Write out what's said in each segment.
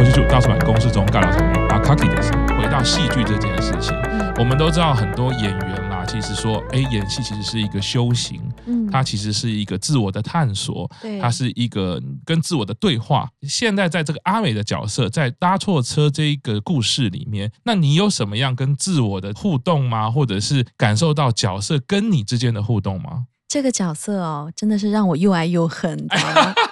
东欧剧场讲故事大出版公司中尬聊场面回到戏剧这件事情，嗯、我们都知道很多演员啦，其实说，哎，演戏其实是一个修行，嗯，它其实是一个自我的探索，对，它是一个跟自我的对话。现在在这个阿美的角色，在搭错车这一个故事里面，那你有什么样跟自我的互动吗？或者是感受到角色跟你之间的互动吗？这个角色哦，真的是让我又爱又恨，知道吗？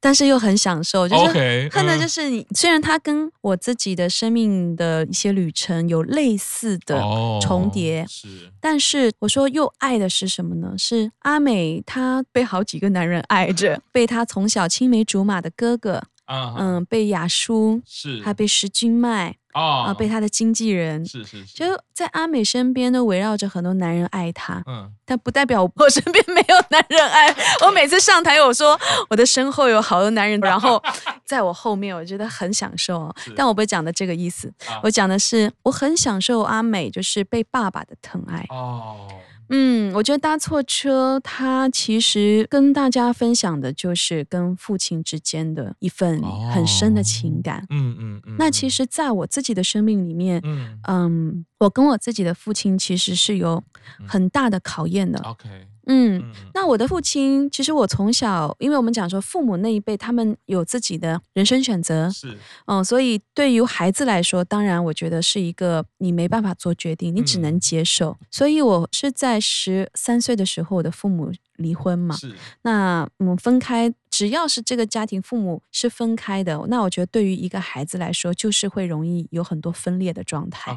但是又很享受，就是恨的就是你。虽然他跟我自己的生命的一些旅程有类似的重叠，是，但是我说又爱的是什么呢？是阿美，她被好几个男人爱着，被她从小青梅竹马的哥哥，嗯，被雅叔，是，还被石君麦。哦，啊，被他的经纪人是是，是，就在阿美身边都围绕着很多男人爱她，嗯，但不代表我身边没有男人爱。我每次上台，我说我的身后有好多男人，然后 在我后面，我觉得很享受。但我不会讲的这个意思，我讲的是我很享受阿美就是被爸爸的疼爱。哦。嗯，我觉得搭错车，他其实跟大家分享的就是跟父亲之间的一份很深的情感。嗯嗯嗯。那其实，在我自己的生命里面，嗯，嗯，我跟我自己的父亲其实是有很大的考验的。OK。嗯，那我的父亲，其实我从小，因为我们讲说父母那一辈，他们有自己的人生选择，是，嗯，所以对于孩子来说，当然我觉得是一个你没办法做决定，你只能接受。嗯、所以我是在十三岁的时候，我的父母离婚嘛，是，那我们分开。只要是这个家庭父母是分开的，那我觉得对于一个孩子来说，就是会容易有很多分裂的状态.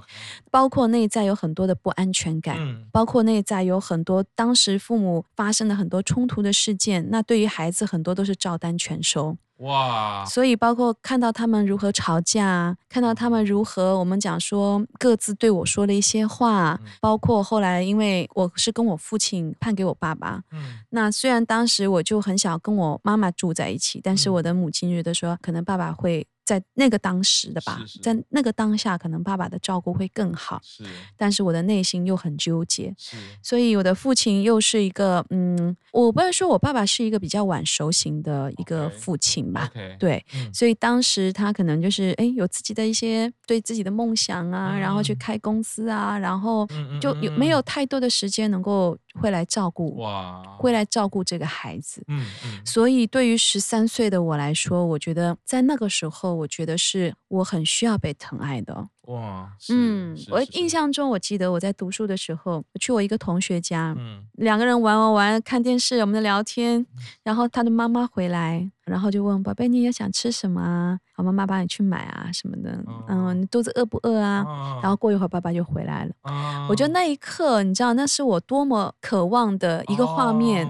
包括内在有很多的不安全感，嗯、包括内在有很多当时父母发生的很多冲突的事件，那对于孩子很多都是照单全收。哇！所以包括看到他们如何吵架，看到他们如何我们讲说各自对我说了一些话，嗯、包括后来因为我是跟我父亲判给我爸爸，嗯，那虽然当时我就很想跟我妈妈住在一起，但是我的母亲觉得说可能爸爸会。在那个当时的吧，是是在那个当下，可能爸爸的照顾会更好。是，但是我的内心又很纠结。是，所以我的父亲又是一个，嗯，我不能说我爸爸是一个比较晚熟型的一个父亲吧。Okay, okay, 对，嗯、所以当时他可能就是，哎，有自己的一些对自己的梦想啊，嗯、然后去开公司啊，然后就有没有太多的时间能够。会来照顾，哇会来照顾这个孩子。嗯嗯、所以对于十三岁的我来说，我觉得在那个时候，我觉得是我很需要被疼爱的。哇，嗯，我印象中，我记得我在读书的时候，我去我一个同学家，嗯，两个人玩玩玩，看电视，我们在聊天，然后他的妈妈回来，然后就问宝贝，你也想吃什么啊？我妈妈帮你去买啊什么的，嗯，你肚子饿不饿啊？然后过一会儿，爸爸就回来了。我觉得那一刻，你知道，那是我多么渴望的一个画面。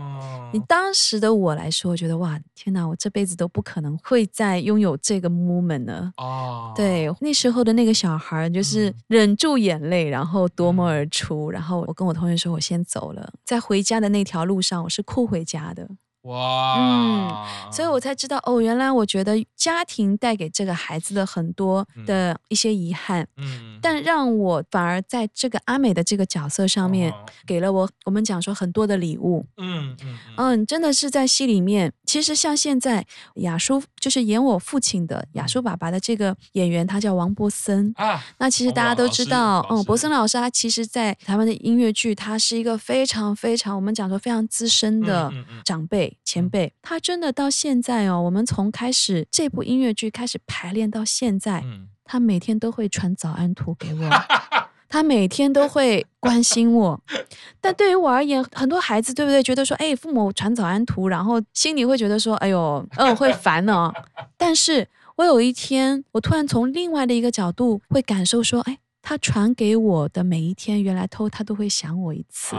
你当时的我来说，我觉得哇，天哪，我这辈子都不可能会再拥有这个 moment 了。哦，对，那时候的那个小孩，就是忍住眼泪，然后夺门而出。然后我跟我同学说，我先走了。在回家的那条路上，我是哭回家的。哇，嗯，所以我才知道哦，原来我觉得家庭带给这个孩子的很多的一些遗憾，嗯，但让我反而在这个阿美的这个角色上面，给了我我们讲说很多的礼物，嗯嗯嗯，真的是在戏里面，其实像现在雅叔就是演我父亲的亚叔爸爸的这个演员，他叫王博森啊，那其实大家都知道，嗯，博森老师他其实在台湾的音乐剧，他是一个非常非常我们讲说非常资深的长辈。前辈，他真的到现在哦，我们从开始这部音乐剧开始排练到现在，嗯、他每天都会传早安图给我，他每天都会关心我。但对于我而言，很多孩子对不对？觉得说，哎，父母传早安图，然后心里会觉得说，哎呦，嗯、呃，会烦呢。但是我有一天，我突然从另外的一个角度会感受说，哎，他传给我的每一天，原来偷他都会想我一次。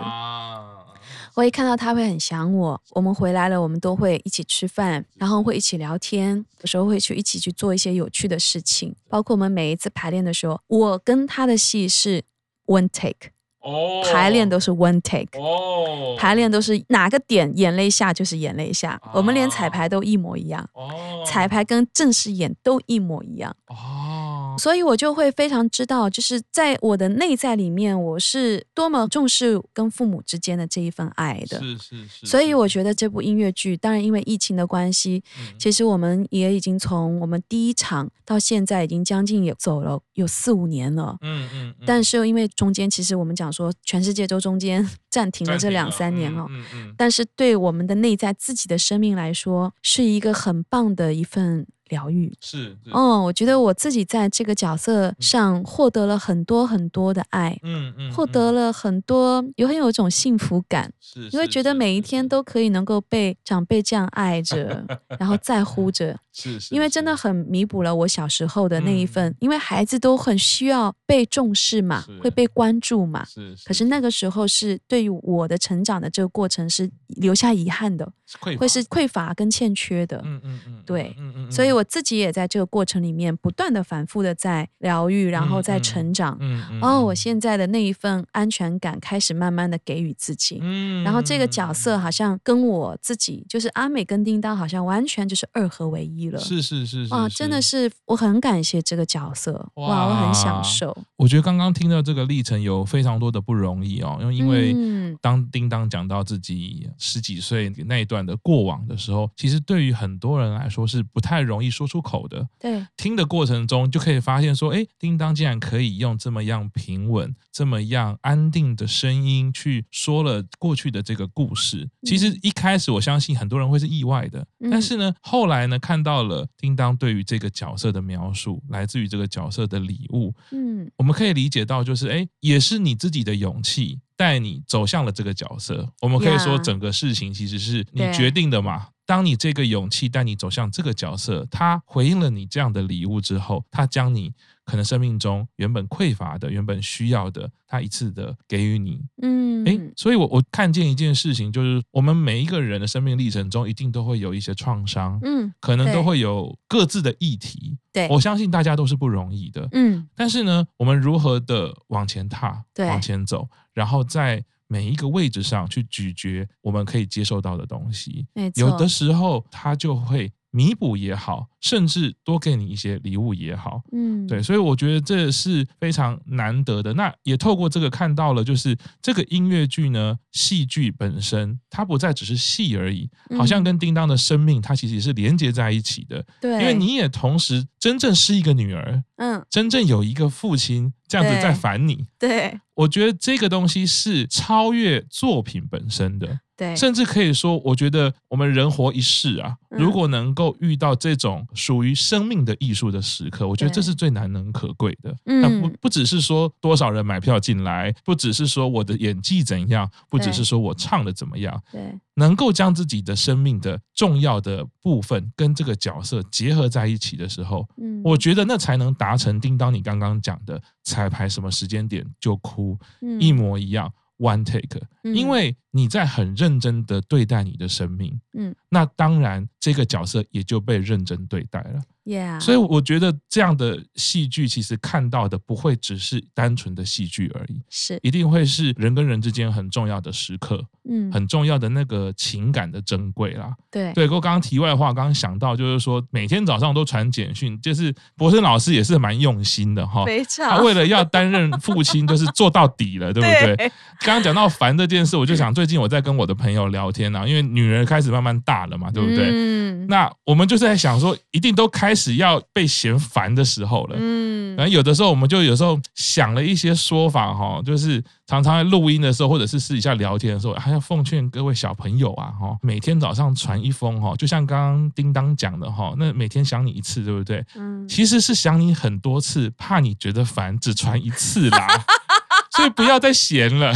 我一看到他会很想我，我们回来了，我们都会一起吃饭，然后会一起聊天，有时候会去一起去做一些有趣的事情。包括我们每一次排练的时候，我跟他的戏是 one take，哦，排练都是 one take，哦，排练都是哪个点眼泪下就是眼泪下，我们连彩排都一模一样，哦，彩排跟正式演都一模一样，哦。所以我就会非常知道，就是在我的内在里面，我是多么重视跟父母之间的这一份爱的。是是是。所以我觉得这部音乐剧，当然因为疫情的关系，嗯、其实我们也已经从我们第一场到现在，已经将近也走了有四五年了。嗯嗯。但是因为中间，其实我们讲说，全世界都中间 暂停了这两三年哦。嗯嗯。但是对我们的内在自己的生命来说，是一个很棒的一份。疗愈。是，嗯，我觉得我自己在这个角色上获得了很多很多的爱，嗯嗯，获得了很多，有很有一种幸福感，是，因为觉得每一天都可以能够被长辈这样爱着，然后在乎着，是是，因为真的很弥补了我小时候的那一份，因为孩子都很需要被重视嘛，会被关注嘛，是，可是那个。时候是对于我的成长的这个过程是留下遗憾的，会是匮乏跟欠缺的，嗯嗯嗯，对，嗯嗯，所以。我自己也在这个过程里面不断的反复的在疗愈，然后在成长。嗯嗯。哦，我现在的那一份安全感开始慢慢的给予自己。嗯。然后这个角色好像跟我自己，就是阿美跟叮当，好像完全就是二合为一了。是是是。哇，真的是我很感谢这个角色。哇，我很享受。我觉得刚刚听到这个历程有非常多的不容易哦，因为因为当叮当讲到自己十几岁那一段的过往的时候，其实对于很多人来说是不太容易。说出口的，对，听的过程中就可以发现说，哎，叮当竟然可以用这么样平稳、这么样安定的声音去说了过去的这个故事。其实一开始我相信很多人会是意外的，但是呢，后来呢，看到了叮当对于这个角色的描述，来自于这个角色的礼物，嗯，我们可以理解到，就是哎，也是你自己的勇气带你走向了这个角色。我们可以说，整个事情其实是你决定的嘛。当你这个勇气带你走向这个角色，他回应了你这样的礼物之后，他将你可能生命中原本匮乏的、原本需要的，他一次的给予你。嗯，诶，所以我我看见一件事情，就是我们每一个人的生命历程中，一定都会有一些创伤，嗯，可能都会有各自的议题。对，我相信大家都是不容易的。嗯，但是呢，我们如何的往前踏，对，往前走，然后在。每一个位置上去咀嚼我们可以接受到的东西，有的时候它就会弥补也好，甚至多给你一些礼物也好，嗯，对，所以我觉得这是非常难得的。那也透过这个看到了，就是这个音乐剧呢，戏剧本身它不再只是戏而已，好像跟叮当的生命它其实是连接在一起的。对，因为你也同时真正是一个女儿，嗯，真正有一个父亲这样子在烦你。对，对，我觉得这个东西是超越作品本身的。对，甚至可以说，我觉得我们人活一世啊，如果能够遇到这种属于生命的艺术的时刻，我觉得这是最难能可贵的。那不不只是说多少人买票进来，不只是说我的演技怎样，不只是说我唱的怎么样，对，能够将自己的生命的重要的部分跟这个角色结合在一起的时候，嗯，我觉得那才能达成叮当你刚刚讲的彩排什么时间点就哭嗯。一模一样。One take，因为你在很认真的对待你的生命，嗯，那当然这个角色也就被认真对待了。Yeah. 所以我觉得这样的戏剧其实看到的不会只是单纯的戏剧而已，是。一定会是人跟人之间很重要的时刻，嗯，很重要的那个情感的珍贵啦。对对，我刚刚题外话，刚刚想到就是说，每天早上都传简讯，就是博生老师也是蛮用心的哈，非常，他为了要担任父亲，就是做到底了，对不对？刚刚讲到烦这件事，我就想最近我在跟我的朋友聊天啊，因为女儿开始慢慢大了嘛，对不对？嗯，那我们就是在想说，一定都开。开始要被嫌烦的时候了，嗯，然后有的时候我们就有时候想了一些说法哈，就是常常在录音的时候，或者是私底下聊天的时候，还要奉劝各位小朋友啊，哈，每天早上传一封哈，就像刚刚叮当讲的哈，那每天想你一次，对不对？嗯，其实是想你很多次，怕你觉得烦，只传一次啦，所以不要再闲了。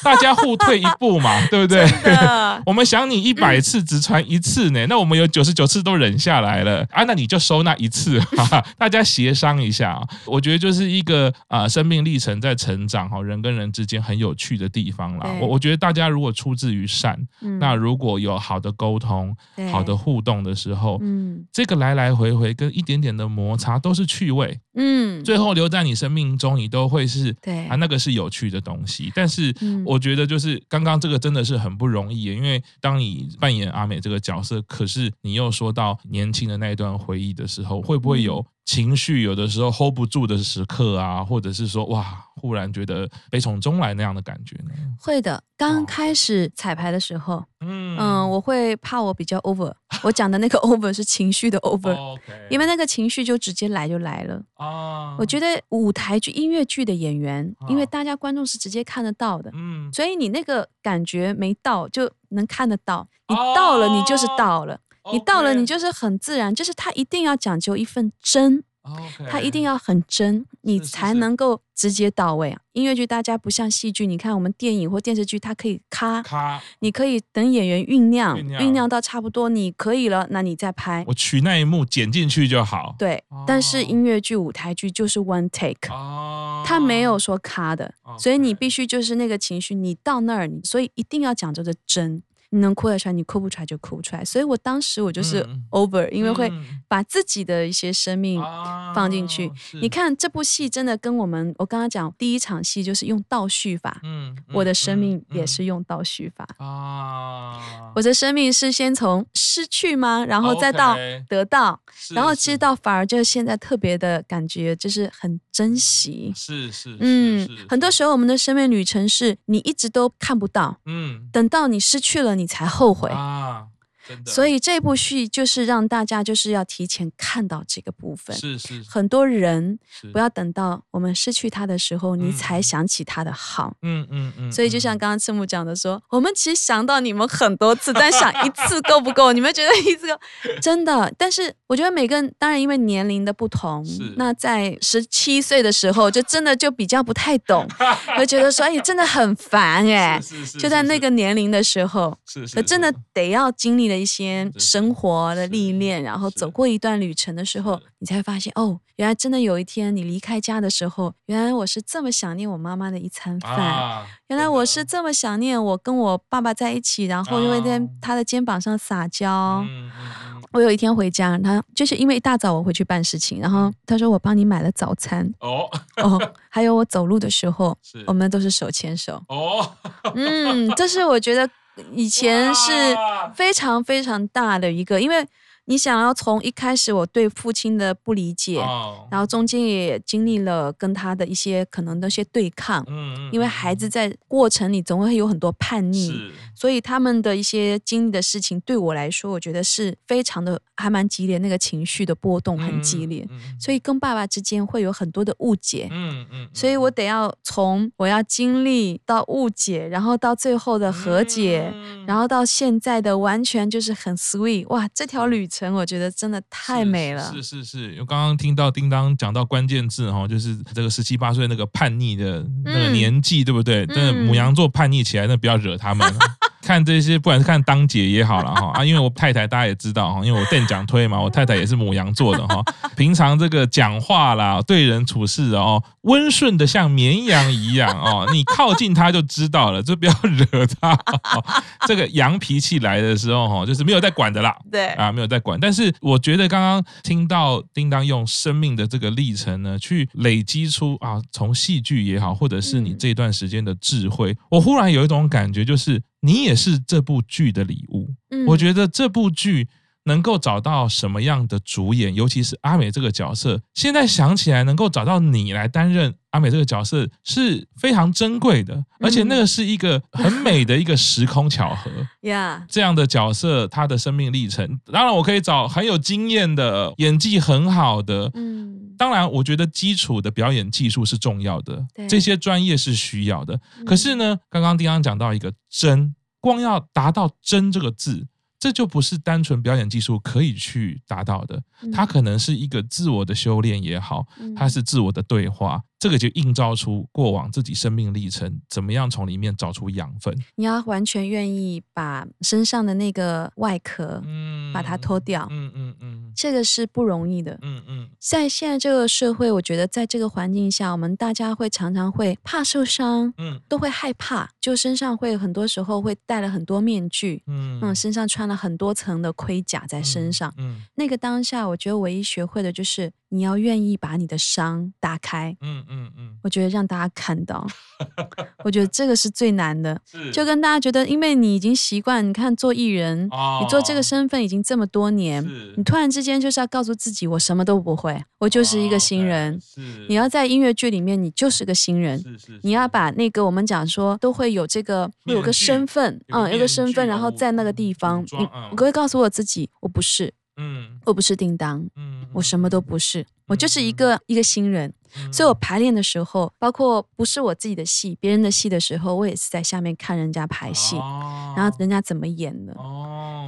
大家互退一步嘛，对不对？我们想你一百次只传一次呢，那我们有九十九次都忍下来了。啊，那你就收那一次，大家协商一下。我觉得就是一个啊，生命历程在成长哈，人跟人之间很有趣的地方啦。我我觉得大家如果出自于善，那如果有好的沟通、好的互动的时候，嗯，这个来来回回跟一点点的摩擦都是趣味，嗯，最后留在你生命中，你都会是对。啊，那个是有趣的东西，但是。我我觉得就是刚刚这个真的是很不容易，因为当你扮演阿美这个角色，可是你又说到年轻的那一段回忆的时候，会不会有情绪有的时候 hold 不住的时刻啊，或者是说哇，忽然觉得悲从中来那样的感觉呢？会的，刚开始彩排的时候，嗯。嗯，我会怕我比较 over，我讲的那个 over 是情绪的 over，因为那个情绪就直接来就来了。啊。我觉得舞台剧、音乐剧的演员，因为大家观众是直接看得到的，嗯，所以你那个感觉没到就能看得到，你到了你就是到了。你到了，你就是很自然，就是他一定要讲究一份真，他一定要很真，你才能够直接到位啊。音乐剧大家不像戏剧，你看我们电影或电视剧，它可以咔咔，你可以等演员酝酿，酝酿到差不多你可以了，那你再拍，我取那一幕剪进去就好。对，但是音乐剧、舞台剧就是 one take，他没有说咔的，所以你必须就是那个情绪，你到那儿，所以一定要讲究的真。你能哭得出来，你哭不出来就哭不出来。所以我当时我就是 over，、嗯、因为会把自己的一些生命放进去。啊、你看这部戏真的跟我们，我刚刚讲第一场戏就是用倒叙法，嗯，嗯我的生命也是用倒叙法啊。我的生命是先从失去吗？然后再到得到，Okay 然后知道反而就是现在特别的感觉就是很珍惜。是是，嗯，很多时候我们的生命旅程是你一直都看不到，嗯，等到你失去了。你才后悔啊！所以这部戏就是让大家就是要提前看到这个部分。是是，很多人不要等到我们失去他的时候，你才想起他的好。嗯嗯嗯。所以就像刚刚赤木讲的说，我们其实想到你们很多次，但想一次够不够？你们觉得一次够？真的？但是我觉得每个人当然因为年龄的不同，那在十七岁的时候就真的就比较不太懂，会觉得说哎真的很烦哎。就在那个年龄的时候，是是，真的得要经历了。一些生活的历练，然后走过一段旅程的时候，你才发现哦，原来真的有一天你离开家的时候，原来我是这么想念我妈妈的一餐饭，啊、原来我是这么想念我跟我爸爸在一起，然后因为在他的肩膀上撒娇。嗯嗯、我有一天回家，他就是因为一大早我回去办事情，然后他说我帮你买了早餐。哦哦，还有我走路的时候，我们都是手牵手。哦，嗯，这是我觉得。以前是非常非常大的一个，因为。你想要从一开始我对父亲的不理解，哦、然后中间也经历了跟他的一些可能的一些对抗，嗯嗯、因为孩子在过程里总会有很多叛逆，是。所以他们的一些经历的事情对我来说，我觉得是非常的还蛮激烈，那个情绪的波动很激烈，嗯嗯、所以跟爸爸之间会有很多的误解，嗯嗯、所以我得要从我要经历到误解，然后到最后的和解，嗯、然后到现在的完全就是很 sweet，哇，这条旅程。我觉得真的太美了。是是是，我刚刚听到叮当讲到关键字哈，就是这个十七八岁那个叛逆的那个年纪，嗯、对不对？真的母羊座叛逆起来，那不要惹他们。看这些，不管是看当姐也好了哈啊，因为我太太大家也知道哈，因为我电讲推嘛，我太太也是母羊座的哈。平常这个讲话啦，对人处事哦，温顺的像绵羊一样哦，你靠近他就知道了，就不要惹他。这个羊脾气来的时候哈，就是没有在管的啦，对啊，没有在管。但是我觉得刚刚听到叮当用生命的这个历程呢，去累积出啊，从戏剧也好，或者是你这段时间的智慧，我忽然有一种感觉，就是。你也是这部剧的礼物。嗯，我觉得这部剧能够找到什么样的主演，尤其是阿美这个角色，现在想起来能够找到你来担任阿美这个角色是非常珍贵的，而且那个是一个很美的一个时空巧合。呀，这样的角色，他的生命历程，当然我可以找很有经验的、演技很好的。嗯，当然我觉得基础的表演技术是重要的，这些专业是需要的。可是呢，刚刚丁刚讲到一个真。光要达到“真”这个字，这就不是单纯表演技术可以去达到的。它可能是一个自我的修炼也好，它是自我的对话。这个就映照出过往自己生命历程，怎么样从里面找出养分？你要完全愿意把身上的那个外壳，嗯，把它脱掉，嗯嗯嗯，这个是不容易的，嗯嗯。在现在这个社会，我觉得在这个环境下，我们大家会常常会怕受伤，嗯，都会害怕，就身上会很多时候会戴了很多面具，嗯嗯，身上穿了很多层的盔甲在身上，嗯，嗯那个当下，我觉得唯一学会的就是。你要愿意把你的伤打开。嗯嗯嗯，嗯我觉得让大家看到，我觉得这个是最难的。是就跟大家觉得，因为你已经习惯，你看做艺人，哦、你做这个身份已经这么多年，你突然之间就是要告诉自己，我什么都不会，我就是一个新人。哦、是你要在音乐剧里面，你就是个新人。是是是你要把那个我们讲说都会有这个有个身份，嗯，有个身份，然后在那个地方，你我会告诉我自己，我不是。嗯，我不是叮当，嗯，我什么都不是，我就是一个一个新人。所以我排练的时候，包括不是我自己的戏，别人的戏的时候，我也是在下面看人家排戏，然后人家怎么演的。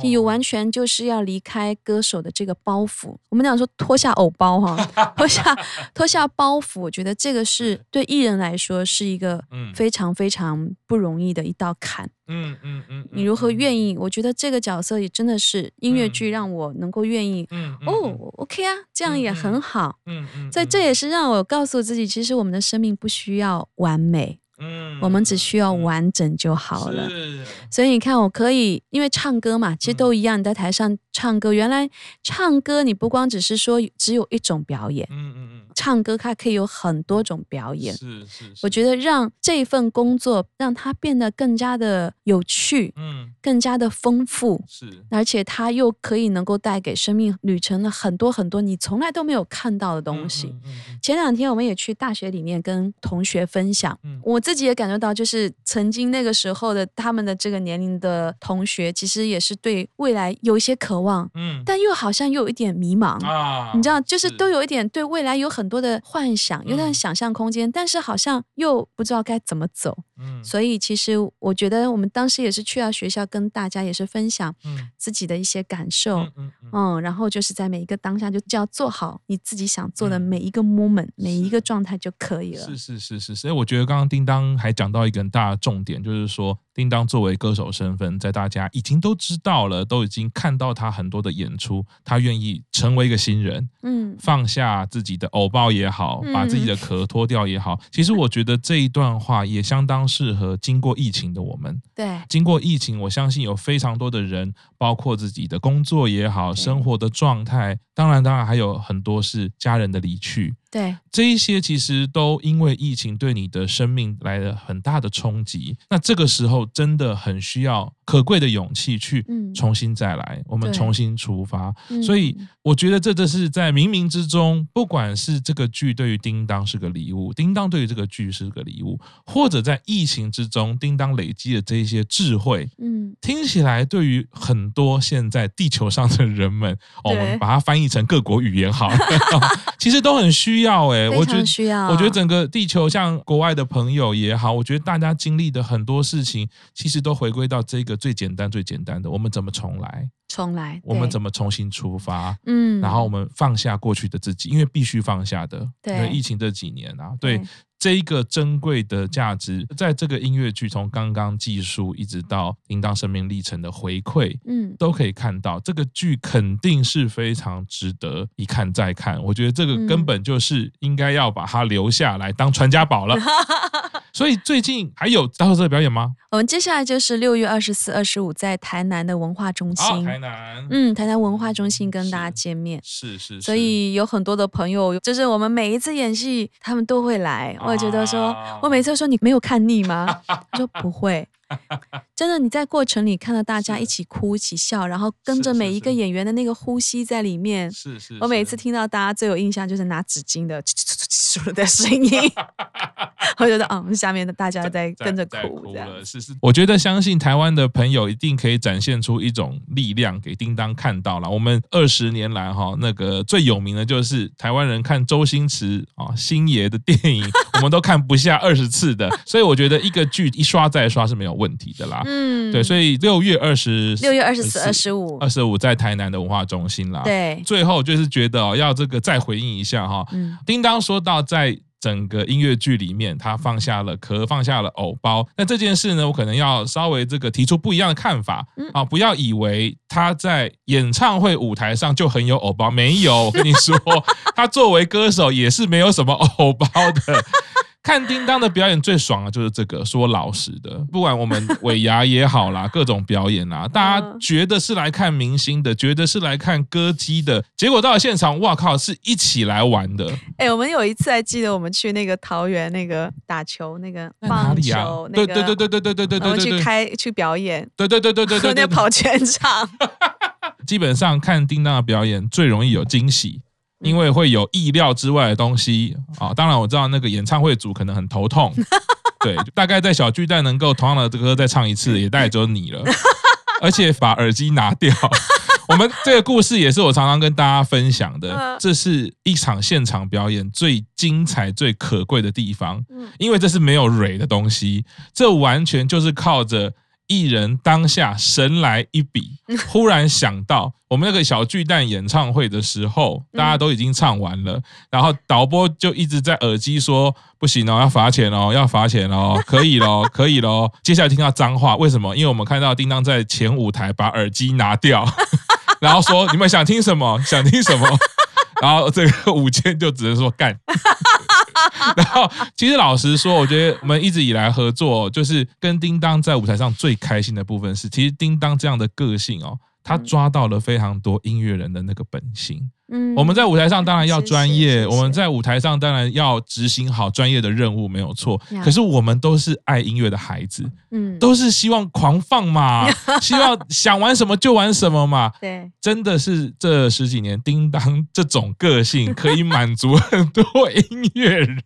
有完全就是要离开歌手的这个包袱。我们讲说脱下偶包哈，脱下脱下包袱，我觉得这个是 对艺人来说是一个非常非常不容易的一道坎。嗯嗯嗯，你如何愿意？我觉得这个角色也真的是音乐剧让我能够愿意。嗯哦，OK 啊，这样也很好。嗯嗯，所以这也是让我告诉自己，其实我们的生命不需要完美。嗯，我们只需要完整就好了。是，所以你看，我可以因为唱歌嘛，其实都一样。你在台上唱歌，原来唱歌你不光只是说只有一种表演。嗯嗯嗯。唱歌它可以有很多种表演。是是。我觉得让这份工作让它变得更加的有趣，嗯，更加的丰富。是。而且它又可以能够带给生命旅程的很多很多你从来都没有看到的东西。前两天我们也去大学里面跟同学分享，我自己也感觉到，就是曾经那个时候的他们的这个年龄的同学，其实也是对未来有一些渴望，嗯，但又好像又有一点迷茫啊，你知道，就是都有一点对未来有很多的幻想，有点想象空间，但是好像又不知道该怎么走，嗯，所以其实我觉得我们当时也是去到学校跟大家也是分享，自己的一些感受，嗯，嗯，然后就是在每一个当下就就要做好你自己想做的每一个 moment，每一个状态就可以了。是是是是，所以我觉得刚刚叮当还。讲到一个很大的重点，就是说，叮当作为歌手身份，在大家已经都知道了，都已经看到他很多的演出，他愿意成为一个新人，嗯，放下自己的偶包也好，把自己的壳脱掉也好。其实我觉得这一段话也相当适合经过疫情的我们。对，经过疫情，我相信有非常多的人，包括自己的工作也好，生活的状态，当然，当然还有很多是家人的离去。对，这一些其实都因为疫情对你的生命来了很大的冲击。那这个时候真的很需要可贵的勇气去重新再来，嗯、我们重新出发。所以我觉得这这是在冥冥之中，不管是这个剧对于叮当是个礼物，叮当对于这个剧是个礼物，或者在疫情之中，叮当累积的这一些智慧，嗯，听起来对于很多现在地球上的人们，哦、我们把它翻译成各国语言好了，其实都很需要。要哎，我觉得，我觉得整个地球，像国外的朋友也好，我觉得大家经历的很多事情，其实都回归到这个最简单、最简单的，我们怎么重来？重来，我们怎么重新出发？嗯，然后我们放下过去的自己，因为必须放下的。对，疫情这几年啊，对。对这一个珍贵的价值，在这个音乐剧从刚刚技术一直到叮当生命历程的回馈，嗯，都可以看到这个剧肯定是非常值得一看再看。我觉得这个根本就是应该要把它留下来当传家宝了。所以最近还有大特色表演吗？我们接下来就是六月二十四、二十五在台南的文化中心。哦，台南，嗯，台南文化中心跟大家见面。是是，是是。所以有很多的朋友，就是我们每一次演戏，他们都会来。我觉得说，我每次说你没有看腻吗？他说不会。真的，你在过程里看到大家一起哭、一起笑，然后跟着每一个演员的那个呼吸在里面。是是。我每次听到大家最有印象就是拿纸巾的 的声音，我觉得嗯，下面的大家在跟着哭，这样。是是。我觉得相信台湾的朋友一定可以展现出一种力量给叮当看到了。我们二十年来哈，那个最有名的就是台湾人看周星驰啊星爷的电影，我们都看不下二十次的。所以我觉得一个剧一刷再刷是没有问题的啦，嗯，对，所以六月二十，六月二十四、二十五、二十五在台南的文化中心啦。对，最后就是觉得哦，要这个再回应一下哈，嗯，叮当说到在整个音乐剧里面，他放下了壳，放下了偶包。那这件事呢，我可能要稍微这个提出不一样的看法，嗯啊，不要以为他在演唱会舞台上就很有偶包，没有，我跟你说，他作为歌手也是没有什么偶包的。看叮当的表演最爽的就是这个，说老实的，不管我们尾牙也好啦，各种表演啦，大家觉得是来看明星的，觉得是来看歌姬的，结果到了现场，哇靠，是一起来玩的。哎、欸，我们有一次还记得我们去那个桃园那个打球那个棒球，啊那个、对对对对对对对对对，我们去开去表演，对对对对对对，那跑全场。基本上看叮当的表演最容易有惊喜。因为会有意料之外的东西啊！当然我知道那个演唱会组可能很头痛，对，大概在小巨蛋能够同样的歌再唱一次，也大概只有你了。而且把耳机拿掉，我们这个故事也是我常常跟大家分享的。这是一场现场表演最精彩、最可贵的地方，因为这是没有蕊的东西，这完全就是靠着。艺人当下神来一笔，忽然想到我们那个小巨蛋演唱会的时候，大家都已经唱完了，然后导播就一直在耳机说：“不行哦，要罚钱哦，要罚钱哦，可以咯，可以咯。”接下来听到脏话，为什么？因为我们看到叮当在前舞台把耳机拿掉，然后说：“你们想听什么？想听什么？”然后这个舞监就只能说干。然后，其实老实说，我觉得我们一直以来合作，就是跟叮当在舞台上最开心的部分是，其实叮当这样的个性哦，他抓到了非常多音乐人的那个本性。嗯，我们在舞台上当然要专业，我们在舞台上当然要执行好专业的任务，没有错。可是我们都是爱音乐的孩子，嗯，都是希望狂放嘛，希望想玩什么就玩什么嘛。对，真的是这十几年，叮当这种个性可以满足很多音乐人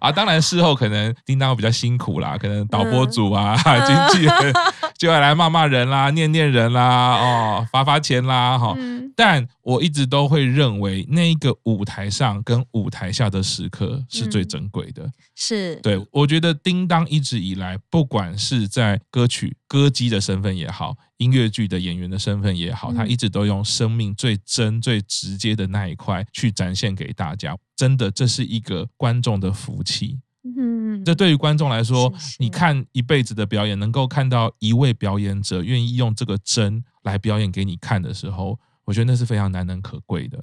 啊。当然事后可能叮当比较辛苦啦，可能导播组啊、经纪人 就要来骂骂人啦、念念人啦、哦罚罚钱啦，哈。但我一直都会认。认为那一个舞台上跟舞台下的时刻是最珍贵的，嗯、是对。我觉得叮当一直以来，不管是在歌曲歌姬的身份也好，音乐剧的演员的身份也好，他一直都用生命最真、最直接的那一块去展现给大家。真的，这是一个观众的福气。嗯，这对于观众来说，你看一辈子的表演，能够看到一位表演者愿意用这个真来表演给你看的时候。我觉得那是非常难能可贵的。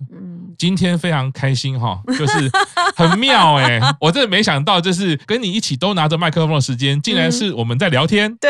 今天非常开心哈，就是很妙哎，我真的没想到，就是跟你一起都拿着麦克风的时间，竟然是我们在聊天。对，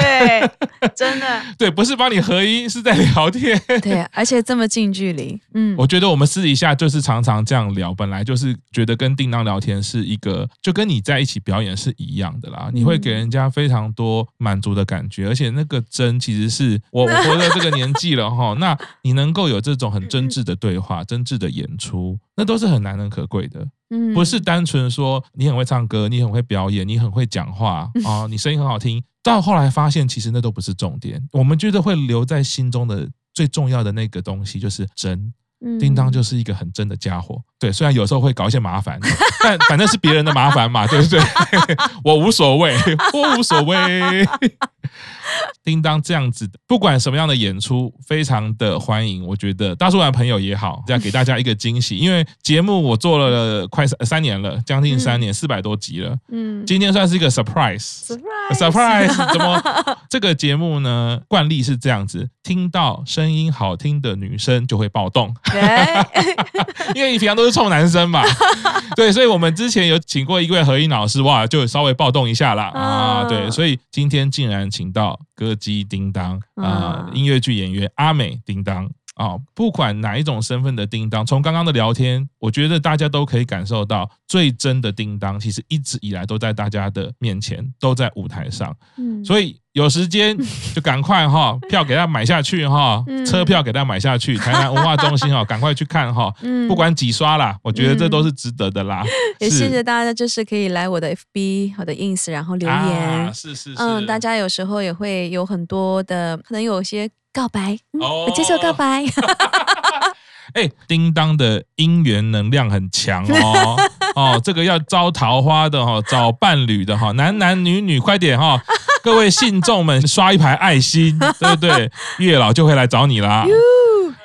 真的。对，不是帮你合音，是在聊天。对，而且这么近距离。嗯，我觉得我们私底下就是常常这样聊，本来就是觉得跟叮当聊天是一个，就跟你在一起表演是一样的啦。你会给人家非常多满足的感觉，而且那个真其实是我我活到这个年纪了哈，那你能够有这。这种很真挚的对话，真挚的演出，那都是很难能可贵的。嗯，不是单纯说你很会唱歌，你很会表演，你很会讲话啊，你声音很好听。到后来发现，其实那都不是重点。我们觉得会留在心中的最重要的那个东西，就是真。叮当就是一个很真的家伙。对，虽然有时候会搞一些麻烦，但反正是别人的麻烦嘛，对不对？我无所谓，我无所谓。叮当这样子的，不管什么样的演出，非常的欢迎。我觉得大叔玩朋友也好，这样给大家一个惊喜。因为节目我做了快三三年了，将近三年，四百多集了。嗯，今天算是一个 surprise，surprise，怎么 这个节目呢？惯例是这样子，听到声音好听的女生就会暴动，因为你平常都是臭男生嘛。对，所以我们之前有请过一位合音老师，哇，就稍微暴动一下啦。啊。对，所以今天竟然请到。歌姬叮当啊、呃，音乐剧演员阿美叮当啊、哦，不管哪一种身份的叮当，从刚刚的聊天，我觉得大家都可以感受到最真的叮当，其实一直以来都在大家的面前，都在舞台上。嗯，所以有时间就赶快哈，票给他买下去哈，车票给他买下去，台南文化中心哈，赶快去看哈，嗯不管几刷啦，我觉得这都是值得的啦。也谢谢大家，就是可以来我的 FB、我的 Ins，然后留言。啊、是是是。嗯，大家有时候也会有很多的，可能有些告白，嗯哦、我接受告白。哎、欸，叮当的姻缘能量很强哦 哦，这个要招桃花的哈，找伴侣的哈，男男女女快点哈，各位信众们刷一排爱心，对不对？月老就会来找你啦。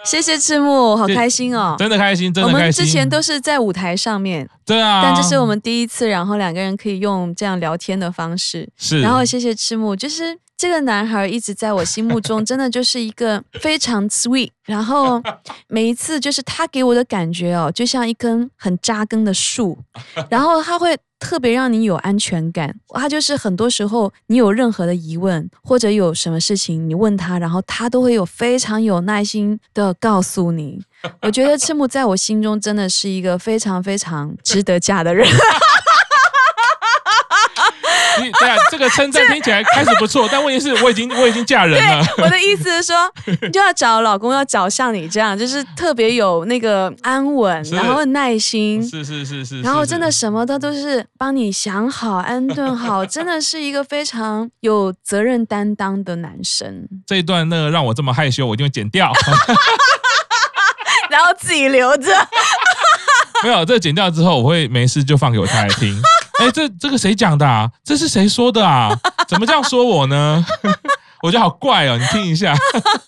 谢谢赤木，好开心哦！真的开心，真的开心。我们之前都是在舞台上面，对啊，但这是我们第一次，然后两个人可以用这样聊天的方式。是，然后谢谢赤木，就是这个男孩一直在我心目中，真的就是一个非常 sweet。然后每一次就是他给我的感觉哦，就像一根很扎根的树，然后他会。特别让你有安全感。他就是很多时候你有任何的疑问或者有什么事情你问他，然后他都会有非常有耐心的告诉你。我觉得赤木在我心中真的是一个非常非常值得嫁的人。你对啊，这个称赞听起来开始不错，但问题是我已经我已经嫁人了。我的意思是说，你就要找老公，要找像你这样，就是特别有那个安稳，然后耐心，是是是是，然后真的什么的都是帮你想好、安顿好，真的是一个非常有责任担当的男生。这一段那个让我这么害羞，我一定会剪掉，然后自己留着。没有，这剪掉之后，我会没事就放给我太太听。哎，这这个谁讲的啊？这是谁说的啊？怎么这样说我呢？我觉得好怪哦，你听一下。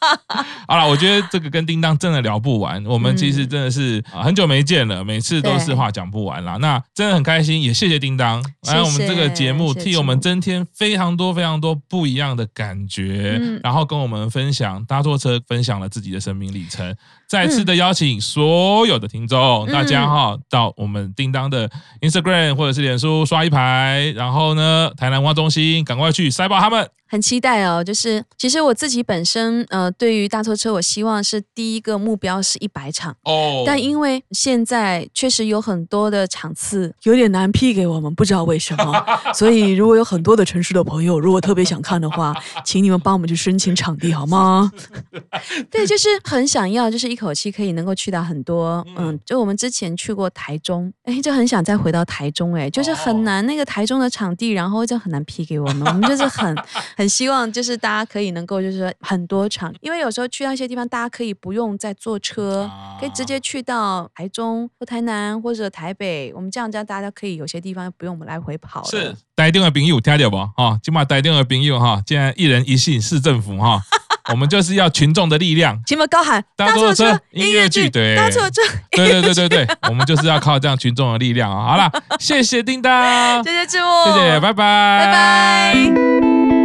好了，我觉得这个跟叮当真的聊不完。我们其实真的是很久没见了，每次都是话讲不完啦。那真的很开心，也谢谢叮当来我们这个节目，替我们增添非常多非常多不一样的感觉，然后跟我们分享搭错车，分享了自己的生命历程。再次的邀请所有的听众，大家哈到我们叮当的 Instagram 或者是脸书刷一排，然后呢，台南文化中心赶快去塞爆他们。很期待哦，就是其实我自己本身呃，对于大拖车，我希望是第一个目标是一百场。哦，但因为现在确实有很多的场次有点难批给我们，不知道为什么，所以如果有很多的城市的朋友，如果特别想看的话，请你们帮我们去申请场地好吗？对，就是很想要，就是一口气可以能够去到很多，嗯，就我们之前去过台中，哎，就很想再回到台中，哎，就是很难那个台中的场地，然后就很难批给我们，我们就是很。很希望就是大家可以能够就是很多场，因为有时候去到一些地方，大家可以不用再坐车，可以直接去到台中或台南或者台北。我们这样这样，大家可以有些地方不用我们来回跑。是台中的朋友听到不？啊，起码台中的朋友哈，既然一人一信市政府哈，我们就是要群众的力量，前面高喊搭错车 音乐剧，对，搭错车，对对对对对，我们就是要靠这样群众的力量啊！好了，谢谢叮当，谢谢志木，谢谢，拜拜，拜拜。